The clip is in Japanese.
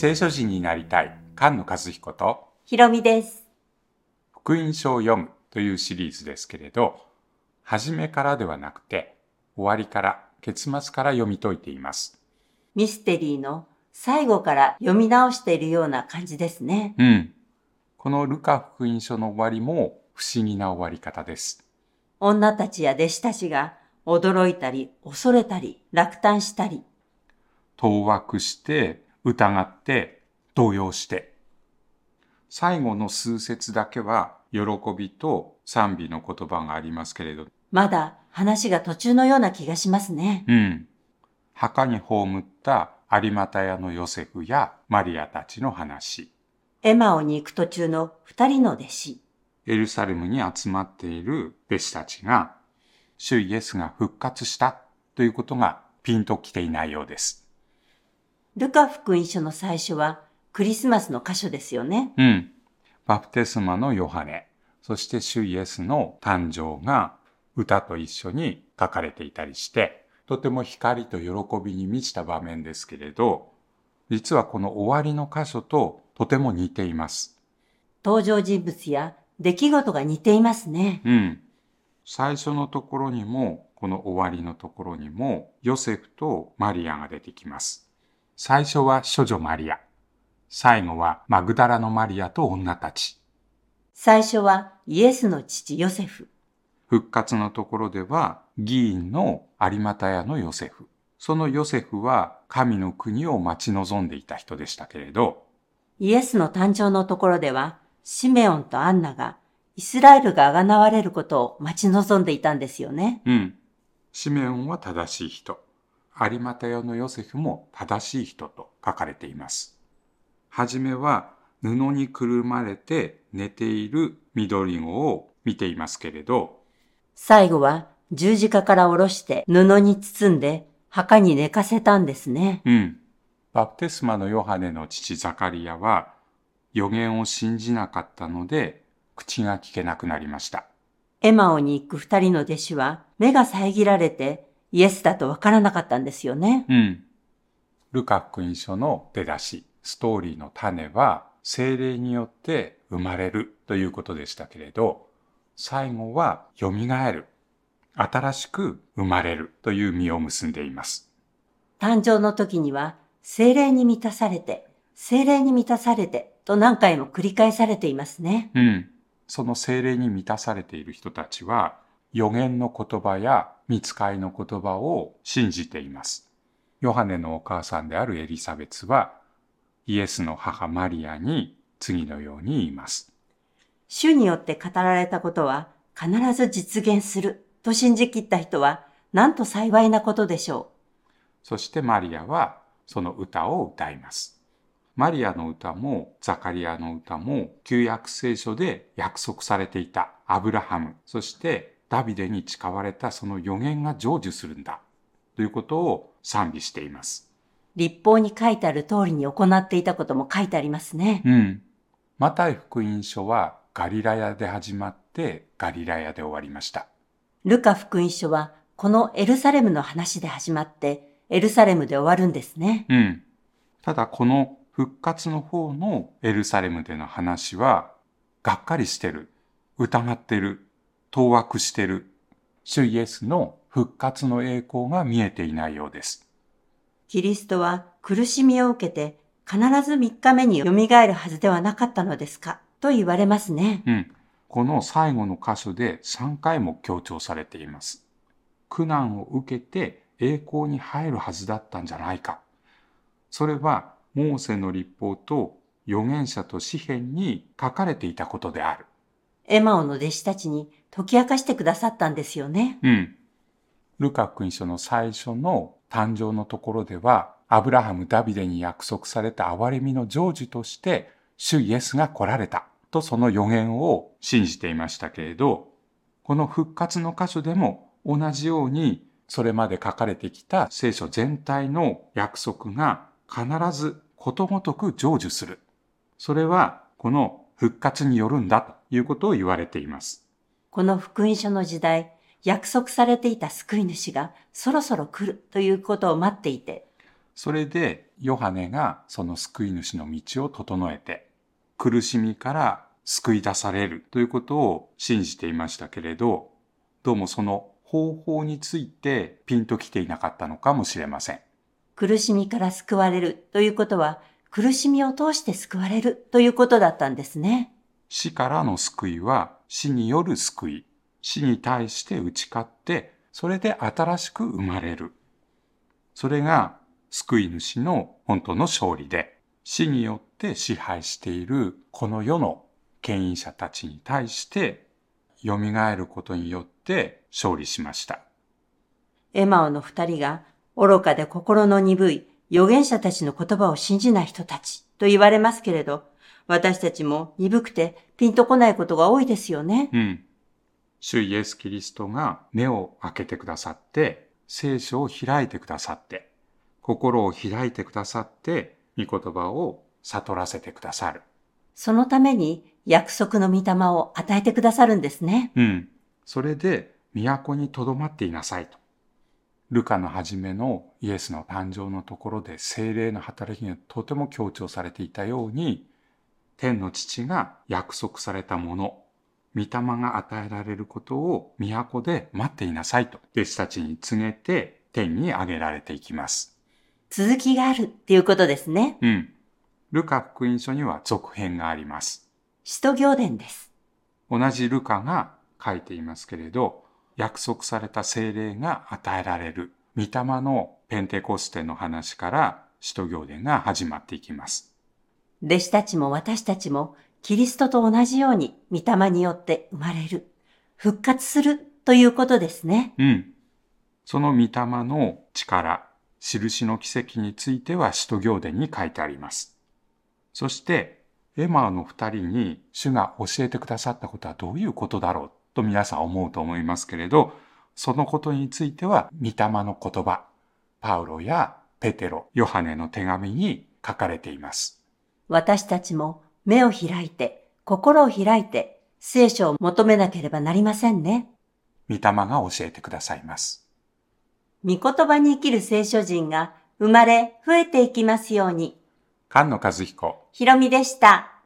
聖書人になりたい菅野和彦とひろみです。福音書を読むというシリーズですけれど、初めからではなくて終わりから結末から読み解いています。ミステリーの最後から読み直しているような感じですね。うん。このルカ福音書の終わりも不思議な終わり方です。女たちや弟子たちが驚いたり、恐れたり、落胆したり、当惑して、疑って、動揺して。最後の数節だけは喜びと賛美の言葉がありますけれど、まだ話が途中のような気がしますね。うん。墓に葬った有股屋のヨセフやマリアたちの話。エマオに行く途中の二人の弟子。エルサレムに集まっている弟子たちが、主イエスが復活したということがピンときていないようです。ルカ福音書の最初はクリスマスの箇所ですよね。うん。バプテスマのヨハネ、そして主イエスの誕生が歌と一緒に書かれていたりして、とても光と喜びに満ちた場面ですけれど、実はこの終わりの箇所ととても似ています。登場人物や出来事が似ていますね。うん。最初のところにも、この終わりのところにも、ヨセフとマリアが出てきます。最初は処女マリア。最後はマグダラのマリアと女たち。最初はイエスの父ヨセフ。復活のところでは、議員の有股屋のヨセフ。そのヨセフは神の国を待ち望んでいた人でしたけれど、イエスの誕生のところでは、シメオンとアンナがイスラエルがあがなわれることを待ち望んでいたんですよね。うん。シメオンは正しい人。有股屋のヨセフも正しい人と書かれています。はじめは布にくるまれて寝ている緑子を見ていますけれど、最後は十字架から下ろして布に包んで墓に寝かせたんですね。うん。バプテスマのヨハネの父ザカリアは予言を信じなかったので口が聞けなくなりました。エマオに行く二人の弟子は目が遮られてイエスだとわからなかったんですよね。うん。ルカ福音書の出だし、ストーリーの種は精霊によって生まれるということでしたけれど、最後は蘇る。新しく生まれるという実を結んでいます。誕生の時には精霊に満たされて、精霊に満たされてと何回も繰り返されていますね。うん。その精霊に満たされている人たちは、予言の言葉や見つかいの言葉を信じています。ヨハネのお母さんであるエリザベツは、イエスの母マリアに次のように言います。主によって語られたことは必ず実現すると信じきった人はなんと幸いなことでしょそしてマリアはその歌を歌います。マリアの歌もザカリアの歌も旧約聖書で約束されていたアブラハム、そしてダビデに誓われたその予言が成就するんだということを賛美しています。う。立法に書いてある通りに行っていたことも書いてありますね。うん。マタイ福音書はガリラヤで始まってガリラヤで終わりました。ルカ福音書はこのエルサレムの話で始まってエルサレムで終わるんですね。うん。ただこの復活の方のエルサレムでの話は、がっかりしてる、疑ってる、当惑してる、主イエスの復活の栄光が見えていないようです。キリストは苦しみを受けて必ず3日目に蘇るはずではなかったのですか？と言われますね。うん。この最後の箇所で3回も強調されています。苦難を受けて栄光に入るはずだったんじゃないか。それはモーセの立法と預言者と詩篇に書かれていたことである。エマオの弟子たちに解き明かしてくださったんですよね。うん。ルカ福音書の最初の誕生のところでは、アブラハム、ダビデに約束された憐れみの成就として、主イエスが来られたとその予言を信じていましたけれど、この復活の箇所でも同じようにそれまで書かれてきた聖書全体の約束が必ずことごとく成就する。それはこの復活によるんだということを言われています。この福音書の時代、約束されていた救い主がそろそろ来るということを待っていて、それでヨハネがその救い主の道を整えて、苦しみから救い出されるということを信じていましたけれど、どうもその方法についてピンときていなかったのかもしれません。苦しみから救われるということは、苦しみを通して救われるということだったんですね。死からの救いは死による救い。死に対して打ち勝って、それで新しく生まれる。それが救い主の本当の勝利で、死によって支配しているこの世の権威者たちに対して蘇ることによって勝利しました。エマオの二人が愚かで心の鈍い預言者たちの言葉を信じない人たちと言われますけれど、私たちも鈍くてピンとこないことが多いですよね。うん。主イエス・キリストが目を開けてくださって、聖書を開いてくださって、心を開いてくださって、御言葉を悟らせてくださる。そのために約束の御霊を与えてくださるんですね。うん。それで、都に留まっていなさいと。ルカの初めのイエスの誕生のところで精霊の働きがとても強調されていたように、天の父が約束されたもの、御霊が与えられることを都で待っていなさいと、弟子たちに告げて天に上げられていきます。続きがあるっていうことですね。うん。ルカ福音書には続編があります。使徒行伝です。同じルカが書いていますけれど、約束された精霊が与えられる、御霊のペンテコステの話から使徒行伝が始まっていきます。弟子たちも私たちもキリストと同じように御霊によって生まれる、復活するということですね。うん。その御霊の力、印の奇跡については使徒行伝に書いてあります。そして、エマーの二人に主が教えてくださったことはどういうことだろうと皆さん思うと思いますけれど、そのことについては御霊の言葉、パウロやペテロ、ヨハネの手紙に書かれています。私たちも目を開いて、心を開いて、聖書を求めなければなりませんね。御霊が教えてくださいます。御言葉に生きる聖書人が生まれ増えていきますように。菅野和彦ひろみでした。